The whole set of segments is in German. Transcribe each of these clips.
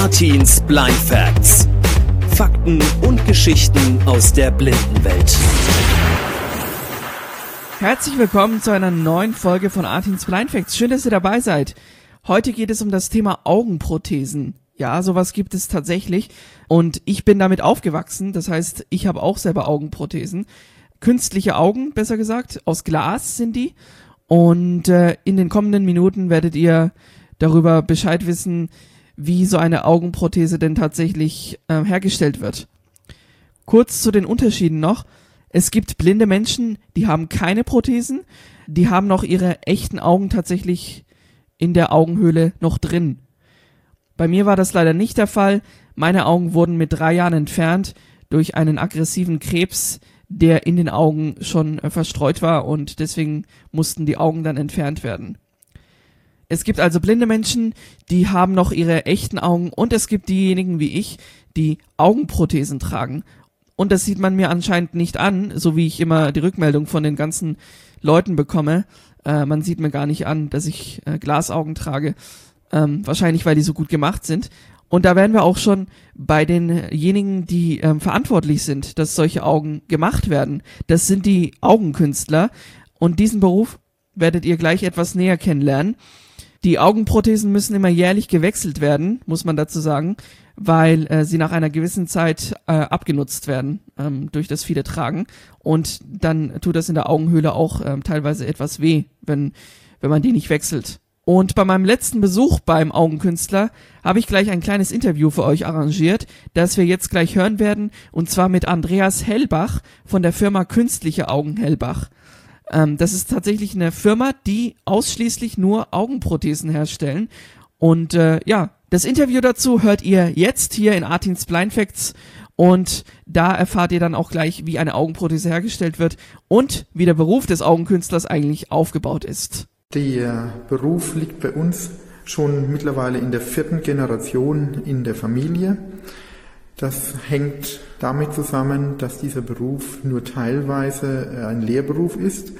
Artins Blind Facts. Fakten und Geschichten aus der Blindenwelt. Herzlich willkommen zu einer neuen Folge von Artins Blind Facts. Schön, dass ihr dabei seid. Heute geht es um das Thema Augenprothesen. Ja, sowas gibt es tatsächlich. Und ich bin damit aufgewachsen. Das heißt, ich habe auch selber Augenprothesen. Künstliche Augen, besser gesagt. Aus Glas sind die. Und äh, in den kommenden Minuten werdet ihr darüber Bescheid wissen, wie so eine Augenprothese denn tatsächlich äh, hergestellt wird. Kurz zu den Unterschieden noch. Es gibt blinde Menschen, die haben keine Prothesen, die haben noch ihre echten Augen tatsächlich in der Augenhöhle noch drin. Bei mir war das leider nicht der Fall. Meine Augen wurden mit drei Jahren entfernt durch einen aggressiven Krebs, der in den Augen schon äh, verstreut war und deswegen mussten die Augen dann entfernt werden. Es gibt also blinde Menschen, die haben noch ihre echten Augen und es gibt diejenigen wie ich, die Augenprothesen tragen. Und das sieht man mir anscheinend nicht an, so wie ich immer die Rückmeldung von den ganzen Leuten bekomme. Äh, man sieht mir gar nicht an, dass ich äh, Glasaugen trage. Ähm, wahrscheinlich, weil die so gut gemacht sind. Und da wären wir auch schon bei denjenigen, die ähm, verantwortlich sind, dass solche Augen gemacht werden. Das sind die Augenkünstler. Und diesen Beruf werdet ihr gleich etwas näher kennenlernen. Die Augenprothesen müssen immer jährlich gewechselt werden, muss man dazu sagen, weil äh, sie nach einer gewissen Zeit äh, abgenutzt werden ähm, durch das viele Tragen. Und dann tut das in der Augenhöhle auch ähm, teilweise etwas weh, wenn, wenn man die nicht wechselt. Und bei meinem letzten Besuch beim Augenkünstler habe ich gleich ein kleines Interview für euch arrangiert, das wir jetzt gleich hören werden, und zwar mit Andreas Hellbach von der Firma Künstliche Augen Hellbach. Ähm, das ist tatsächlich eine Firma, die ausschließlich nur Augenprothesen herstellen. Und äh, ja, das Interview dazu hört ihr jetzt hier in Artins Blind Facts und da erfahrt ihr dann auch gleich, wie eine Augenprothese hergestellt wird und wie der Beruf des Augenkünstlers eigentlich aufgebaut ist. Der Beruf liegt bei uns schon mittlerweile in der vierten Generation in der Familie. Das hängt damit zusammen, dass dieser Beruf nur teilweise äh, ein Lehrberuf ist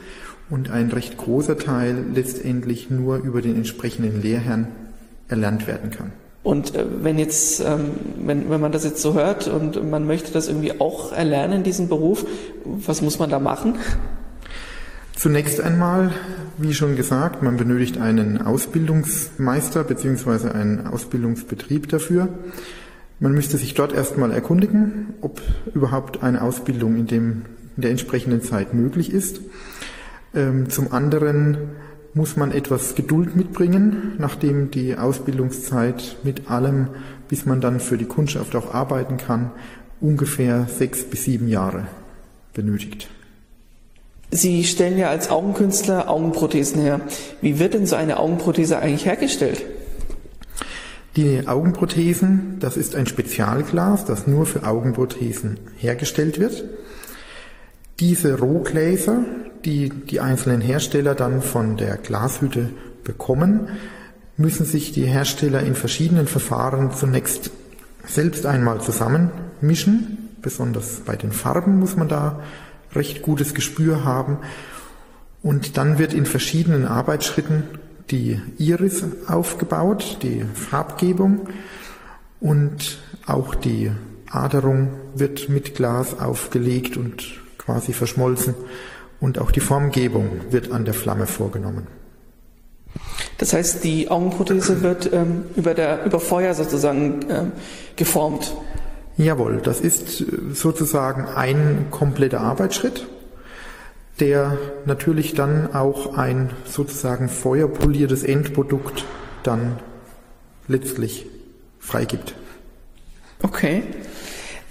und ein recht großer Teil letztendlich nur über den entsprechenden Lehrherrn erlernt werden kann. Und äh, wenn jetzt, ähm, wenn, wenn man das jetzt so hört und man möchte das irgendwie auch erlernen, diesen Beruf, was muss man da machen? Zunächst einmal, wie schon gesagt, man benötigt einen Ausbildungsmeister bzw. einen Ausbildungsbetrieb dafür. Man müsste sich dort erstmal erkundigen, ob überhaupt eine Ausbildung in, dem, in der entsprechenden Zeit möglich ist. Ähm, zum anderen muss man etwas Geduld mitbringen, nachdem die Ausbildungszeit mit allem, bis man dann für die Kundschaft auch arbeiten kann, ungefähr sechs bis sieben Jahre benötigt. Sie stellen ja als Augenkünstler Augenprothesen her. Wie wird denn so eine Augenprothese eigentlich hergestellt? Die Augenprothesen, das ist ein Spezialglas, das nur für Augenprothesen hergestellt wird. Diese Rohgläser, die die einzelnen Hersteller dann von der Glashütte bekommen, müssen sich die Hersteller in verschiedenen Verfahren zunächst selbst einmal zusammenmischen. Besonders bei den Farben muss man da recht gutes Gespür haben. Und dann wird in verschiedenen Arbeitsschritten die Iris aufgebaut, die Farbgebung und auch die Aderung wird mit Glas aufgelegt und quasi verschmolzen und auch die Formgebung wird an der Flamme vorgenommen. Das heißt, die Augenprothese wird ähm, über, der, über Feuer sozusagen ähm, geformt. Jawohl, das ist sozusagen ein kompletter Arbeitsschritt, der natürlich dann auch ein sozusagen feuerpoliertes Endprodukt dann letztlich freigibt. Okay.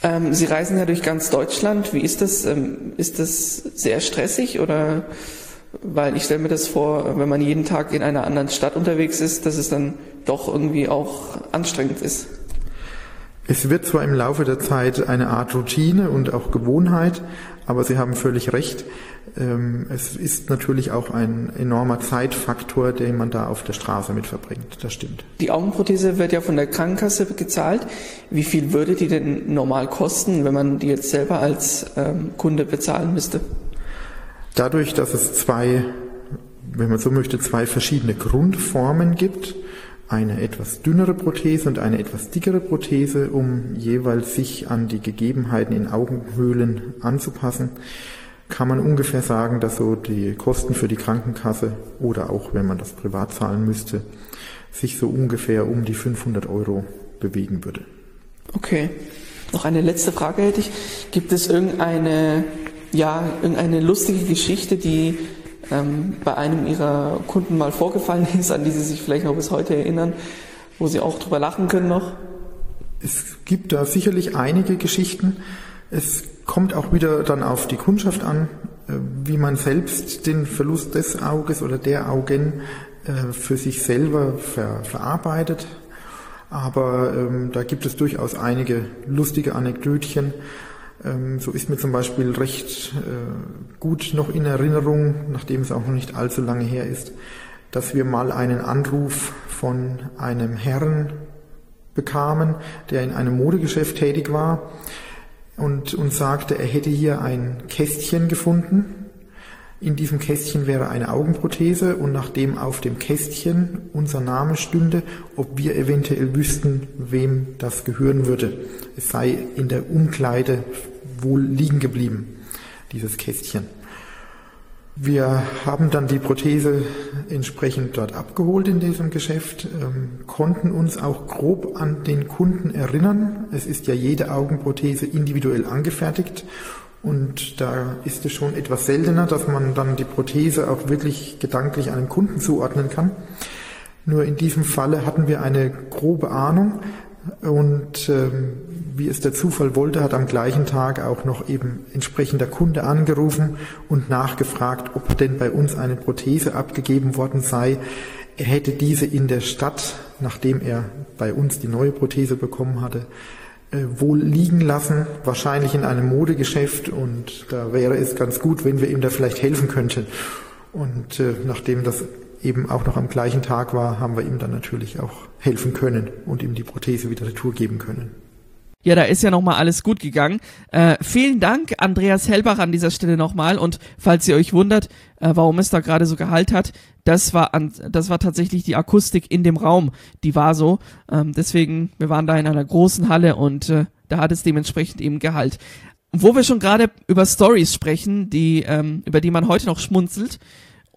Ähm, Sie reisen ja durch ganz Deutschland. Wie ist das? Ähm, ist das sehr stressig oder? Weil ich stelle mir das vor, wenn man jeden Tag in einer anderen Stadt unterwegs ist, dass es dann doch irgendwie auch anstrengend ist. Es wird zwar im Laufe der Zeit eine Art Routine und auch Gewohnheit, aber Sie haben völlig recht. Ähm, es ist natürlich auch ein enormer Zeitfaktor, den man da auf der Straße mit verbringt. Das stimmt. Die Augenprothese wird ja von der Krankenkasse gezahlt. Wie viel würde die denn normal kosten, wenn man die jetzt selber als ähm, Kunde bezahlen müsste? Dadurch, dass es zwei, wenn man so möchte, zwei verschiedene Grundformen gibt, eine etwas dünnere Prothese und eine etwas dickere Prothese, um jeweils sich an die Gegebenheiten in Augenhöhlen anzupassen, kann man ungefähr sagen, dass so die Kosten für die Krankenkasse oder auch wenn man das privat zahlen müsste, sich so ungefähr um die 500 Euro bewegen würde. Okay. Noch eine letzte Frage hätte ich. Gibt es irgendeine, ja, irgendeine lustige Geschichte, die ähm, bei einem Ihrer Kunden mal vorgefallen ist, an die Sie sich vielleicht noch bis heute erinnern, wo Sie auch drüber lachen können noch? Es gibt da sicherlich einige Geschichten. Es kommt auch wieder dann auf die Kundschaft an, äh, wie man selbst den Verlust des Auges oder der Augen äh, für sich selber ver verarbeitet. Aber ähm, da gibt es durchaus einige lustige Anekdötchen. Ähm, so ist mir zum Beispiel recht äh, gut noch in Erinnerung, nachdem es auch noch nicht allzu lange her ist, dass wir mal einen Anruf von einem Herrn bekamen, der in einem Modegeschäft tätig war und uns sagte, er hätte hier ein Kästchen gefunden. In diesem Kästchen wäre eine Augenprothese und nachdem auf dem Kästchen unser Name stünde, ob wir eventuell wüssten, wem das gehören würde. Es sei in der Umkleide wohl liegen geblieben, dieses Kästchen. Wir haben dann die Prothese entsprechend dort abgeholt in diesem Geschäft, ähm, konnten uns auch grob an den Kunden erinnern. Es ist ja jede Augenprothese individuell angefertigt und da ist es schon etwas seltener, dass man dann die Prothese auch wirklich gedanklich einem Kunden zuordnen kann. Nur in diesem Falle hatten wir eine grobe Ahnung und ähm, wie es der Zufall wollte, hat am gleichen Tag auch noch eben entsprechender Kunde angerufen und nachgefragt, ob denn bei uns eine Prothese abgegeben worden sei. Er hätte diese in der Stadt, nachdem er bei uns die neue Prothese bekommen hatte, wohl liegen lassen, wahrscheinlich in einem Modegeschäft und da wäre es ganz gut, wenn wir ihm da vielleicht helfen könnten. Und äh, nachdem das eben auch noch am gleichen Tag war, haben wir ihm dann natürlich auch helfen können und ihm die Prothese wieder retour geben können. Ja, da ist ja nochmal alles gut gegangen. Äh, vielen Dank, Andreas Hellbach, an dieser Stelle nochmal. Und falls ihr euch wundert, äh, warum es da gerade so Gehalt hat, das war, an, das war tatsächlich die Akustik in dem Raum. Die war so. Ähm, deswegen, wir waren da in einer großen Halle und äh, da hat es dementsprechend eben Gehalt. Wo wir schon gerade über Stories sprechen, die, ähm, über die man heute noch schmunzelt,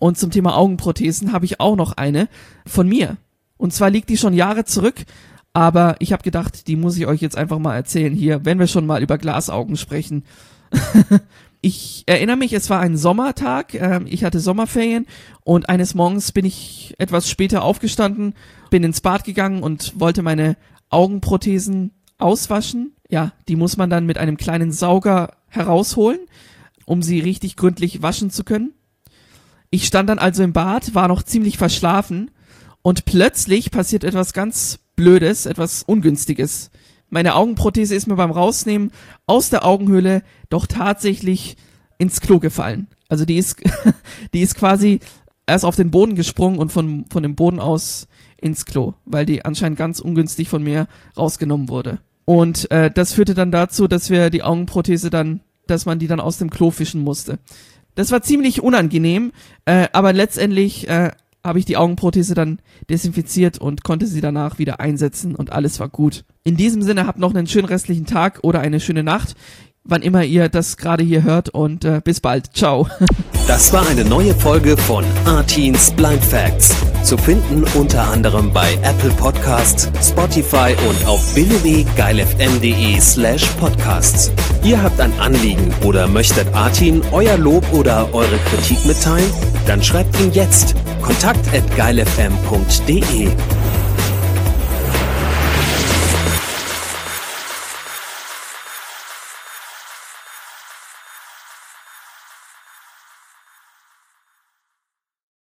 und zum Thema Augenprothesen habe ich auch noch eine von mir. Und zwar liegt die schon Jahre zurück, aber ich habe gedacht, die muss ich euch jetzt einfach mal erzählen hier, wenn wir schon mal über Glasaugen sprechen. ich erinnere mich, es war ein Sommertag, äh, ich hatte Sommerferien und eines Morgens bin ich etwas später aufgestanden, bin ins Bad gegangen und wollte meine Augenprothesen auswaschen. Ja, die muss man dann mit einem kleinen Sauger herausholen, um sie richtig gründlich waschen zu können. Ich stand dann also im Bad, war noch ziemlich verschlafen und plötzlich passiert etwas ganz Blödes, etwas Ungünstiges. Meine Augenprothese ist mir beim Rausnehmen aus der Augenhöhle doch tatsächlich ins Klo gefallen. Also die ist, die ist quasi erst auf den Boden gesprungen und von, von dem Boden aus ins Klo, weil die anscheinend ganz ungünstig von mir rausgenommen wurde. Und äh, das führte dann dazu, dass wir die Augenprothese dann, dass man die dann aus dem Klo fischen musste. Das war ziemlich unangenehm, äh, aber letztendlich äh, habe ich die Augenprothese dann desinfiziert und konnte sie danach wieder einsetzen und alles war gut. In diesem Sinne habt noch einen schönen restlichen Tag oder eine schöne Nacht, wann immer ihr das gerade hier hört und äh, bis bald. Ciao. Das war eine neue Folge von Artins Blind Facts. Zu finden unter anderem bei Apple Podcasts, Spotify und auf www.geilfm.de slash podcasts. Ihr habt ein Anliegen oder möchtet Artin euer Lob oder eure Kritik mitteilen? Dann schreibt ihn jetzt kontakt at geilfm.de.